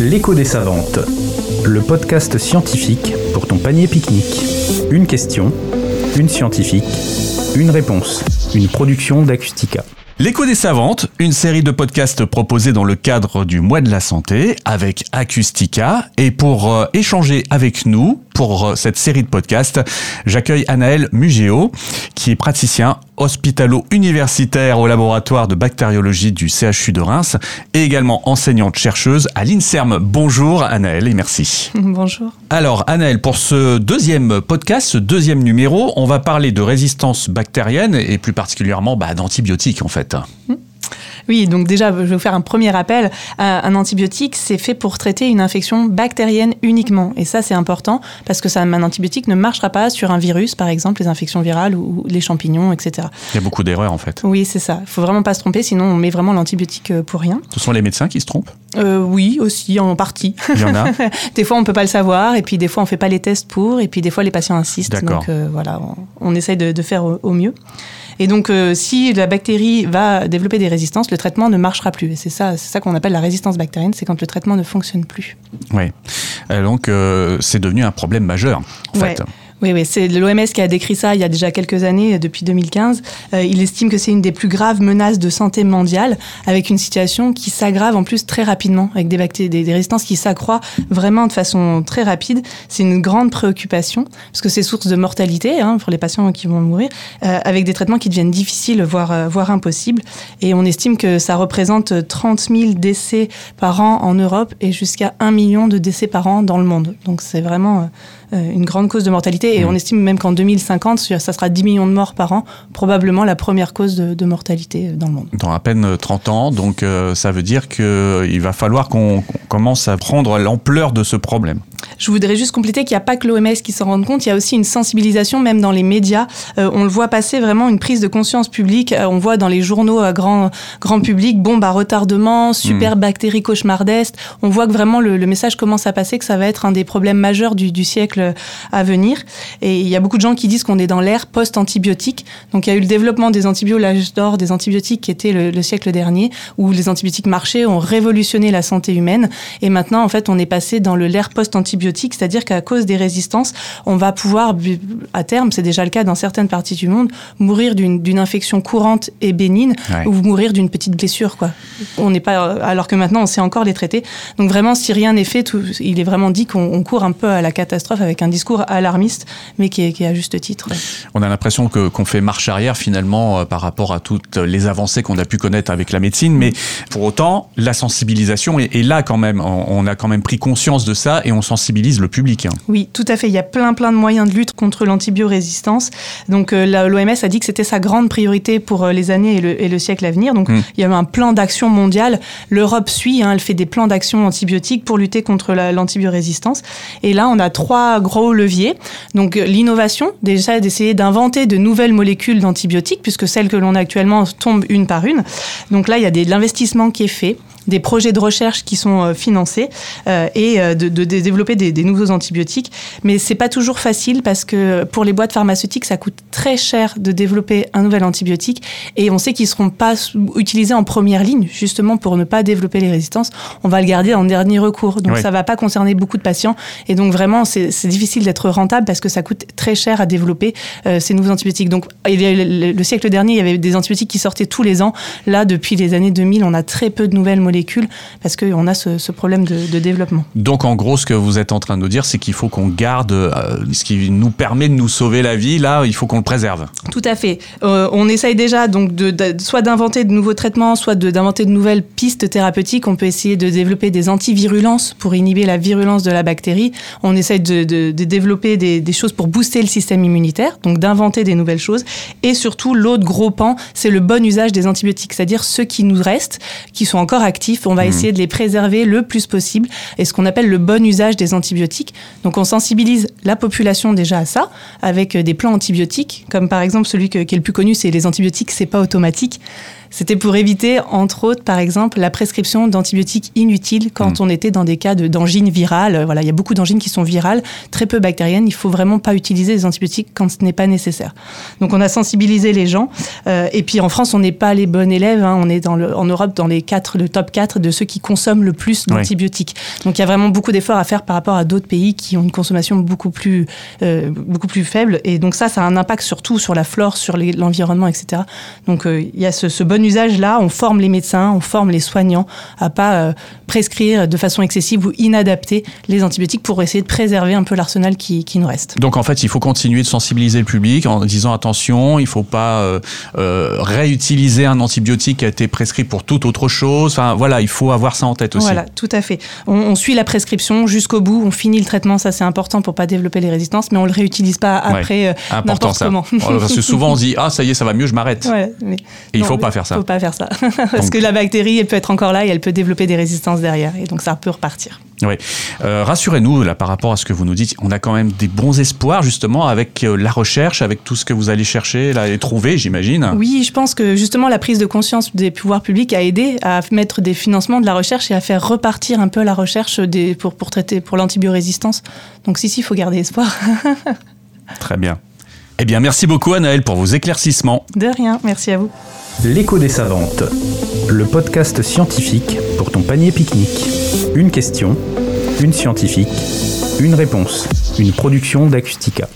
L'écho des savantes, le podcast scientifique pour ton panier pique-nique. Une question, une scientifique, une réponse, une production d'Acustica. L'écho des savantes, une série de podcasts proposés dans le cadre du mois de la santé avec Acustica. Et pour euh, échanger avec nous pour euh, cette série de podcasts, j'accueille Anaël Mugéo, qui est praticien hospitalo-universitaire au laboratoire de bactériologie du CHU de Reims et également enseignante chercheuse à l'INSERM. Bonjour Anaël et merci. Bonjour. Alors Anaël, pour ce deuxième podcast, ce deuxième numéro, on va parler de résistance bactérienne et plus particulièrement bah, d'antibiotiques en fait. Hmm. Oui, donc déjà, je vais vous faire un premier rappel. Euh, un antibiotique, c'est fait pour traiter une infection bactérienne uniquement. Et ça, c'est important parce que ça, un antibiotique ne marchera pas sur un virus, par exemple, les infections virales ou les champignons, etc. Il y a beaucoup d'erreurs, en fait. Oui, c'est ça. Il faut vraiment pas se tromper, sinon on met vraiment l'antibiotique euh, pour rien. Ce sont les médecins qui se trompent? Euh, Oui, aussi, en partie. Il y en a Des fois, on peut pas le savoir, et puis des fois, on fait pas les tests pour, et puis des fois, les patients insistent. Donc voilà, on, essaye de, faire au mieux. Et donc, euh, si la bactérie va développer des résistances, le traitement ne marchera plus. Et c'est ça, c'est ça qu'on appelle la résistance bactérienne, c'est quand le traitement ne fonctionne plus. Oui. Euh, donc, euh, c'est devenu un problème majeur, en fait. Oui, c'est l'OMS qui a décrit ça il y a déjà quelques années, depuis 2015. Euh, il estime que c'est une des plus graves menaces de santé mondiale, avec une situation qui s'aggrave en plus très rapidement, avec des, résistances qui s'accroissent vraiment de façon très rapide. C'est une grande préoccupation, parce que c'est source de mortalité hein, pour les patients qui vont mourir, euh, avec des traitements qui deviennent difficiles, voire, euh, voire impossibles. Et on estime que ça représente 30 000 décès par an en Europe et jusqu'à 1 million de décès par an dans le monde. Donc c'est vraiment euh, une grande cause de mortalité. Et mmh. on estime même qu'en 2050, ça sera 10 millions de morts par an, probablement la première cause de, mortalité dans le monde. Dans à peine 30 ans, donc euh, ça veut dire qu'il va falloir qu'on commence à prendre l'ampleur de ce problème. Je voudrais juste compléter qu'il n'y a pas que l'OMS qui s'en rend compte, il y a aussi une sensibilisation même dans les médias. Euh, on le voit passer vraiment une prise de conscience publique. Euh, on voit dans les journaux à grand, grand public, bombe à retardement, super hmm. bactéries cauchemardesques. On voit que vraiment le, message commence à passer, que ça va être un des problèmes majeurs du, du siècle à venir. Et il y a beaucoup de gens qui disent qu'on est dans l'ère post-antibiotique. Donc il y a eu le développement des antibiotiques, l'âge d'or des antibiotiques qui était le, le siècle dernier, où les antibiotiques marchaient, ont révolutionné la santé humaine. Et maintenant, en fait, on est passé dans l'ère post-antibiotique c'est-à-dire qu'à cause des résistances, on va pouvoir, à terme, c'est déjà le cas dans certaines parties du monde, mourir d'une infection courante et bénigne ou mourir d'une petite blessure. Quoi. On n'est pas, alors que maintenant, on sait encore les traiter. Donc vraiment, si rien n'est fait, tout, il est vraiment dit qu'on court un peu à la catastrophe avec un discours alarmiste, mais qui est, qui est à juste titre. On a l'impression qu'on fait marche arrière finalement euh, par rapport à toutes les avancées qu'on a pu connaître avec la médecine, mais pour autant, la sensibilisation est, est là quand même. On, on, a quand même pris conscience de ça et on sensibilise le public. Hein. Oui, tout à fait. Il y a plein plein de moyens de lutte contre l'antibiorésistance. Donc euh, l'OMS a dit que c'était sa grande priorité pour euh, les années et le, siècle à venir. Donc hmm. il y a un plan d'action mondial. L'Europe suit, hein, elle fait des plans d'action antibiotiques pour lutter contre l'antibiorésistance. Et là, on a trois gros leviers. Donc l'innovation, déjà d'essayer d'inventer de nouvelles molécules d'antibiotiques, puisque celles que l'on a actuellement tombent une par une. Donc là, il y a de l'investissement qui est fait des projets de recherche qui sont euh, financés euh, et euh, de, de, développer des, des, nouveaux antibiotiques. Mais c'est pas toujours facile parce que pour les boîtes pharmaceutiques, ça coûte très cher de développer un nouvel antibiotique et on sait qu'ils seront pas utilisés en première ligne justement pour ne pas développer les résistances. On va le garder en dernier recours. Donc ça va pas concerner beaucoup de patients et donc vraiment c'est difficile d'être rentable parce que ça coûte très cher à développer ces nouveaux antibiotiques. Donc le, le siècle dernier, il y avait des antibiotiques qui sortaient tous les ans. Là, depuis les années 2000, on a très peu de nouvelles molécules parce qu'on a ce, problème de, développement. Donc en gros, ce que vous êtes en train de nous dire, c'est qu'il faut qu'on garde euh, ce qui nous permet de nous sauver la vie. Là, il faut qu'on le préserve. Tout à fait. Euh, on essaye déjà donc de, soit d'inventer de nouveaux traitements, soit d'inventer de, nouvelles pistes thérapeutiques. On peut essayer de développer des antivirulences pour inhiber la virulence de la bactérie. On essaye de, développer des, des, choses pour booster le système immunitaire, donc d'inventer des nouvelles choses. Et surtout, l'autre gros pan, c'est le bon usage des antibiotiques, c'est-à-dire ceux qui nous restent, qui sont encore actifs on va mmh. essayer de les préserver le plus possible et ce qu'on appelle le bon usage des antibiotiques. Donc on sensibilise la population déjà à ça avec des plans antibiotiques, comme par exemple celui qui est le plus connu, c'est les antibiotiques, c'est pas automatique C'était pour éviter, entre autres, par exemple, la prescription d'antibiotiques inutiles quand mm. on était dans des cas d'angines virales. Voilà, il y a beaucoup d'angines qui sont virales, très peu bactériennes. Il faut vraiment pas utiliser les antibiotiques quand ce n'est pas nécessaire. Donc on a sensibilisé les gens. Euh, et puis en France, on n'est pas les bons élèves. Hein. On est dans le, en Europe dans les quatre, le top 4 de ceux qui consomment le plus d'antibiotiques. Donc il y a vraiment beaucoup d'efforts à faire par rapport à d'autres pays qui ont une consommation beaucoup plus, euh, beaucoup plus faible. Et donc ça, ça a un impact surtout sur la flore, sur l'environnement, etc. Donc euh, il y a ce, ce, bon usage là. On forme les médecins, on forme les soignants à pas prescrire de façon excessive ou inadapter les antibiotiques pour essayer de préserver un peu l'arsenal qui, qui, nous reste. Donc en fait, il faut continuer de sensibiliser le public en disant attention, il ne faut pas euh, euh, réutiliser un antibiotique qui a été prescrit pour toute autre chose. Enfin voilà, il faut avoir ça en tête aussi. Voilà, tout à fait. On, suit la prescription jusqu'au bout, on finit le traitement, ça c'est important pour pas développer les résistances, mais on le réutilise pas après euh, n'importe comment. Parce que souvent on se dit ah ça y est, ça va mieux, je m'arrête. Ouais, et il faut pas faire ça. Il faut pas faire ça, parce que la bactérie elle peut être encore là et elle peut développer des résistances derrière, et donc ça peut repartir. Oui. Euh, rassurez-nous là par rapport à ce que vous nous dites. On a quand même des bons espoirs justement avec euh, la recherche, avec tout ce que vous allez chercher là et trouver, j'imagine. Oui, je pense que justement la prise de conscience des pouvoirs publics a aidé à mettre des financements de la recherche et à faire repartir un peu la recherche des, pour, pour traiter pour l'antibiorésistance. Donc si si, il faut garder espoir. Très bien. Eh bien, merci beaucoup Anaël pour vos éclaircissements. De rien, merci à vous. L'écho des savantes, le podcast scientifique pour ton panier pique-nique. Une question, une scientifique, une réponse, une production d'Acustica.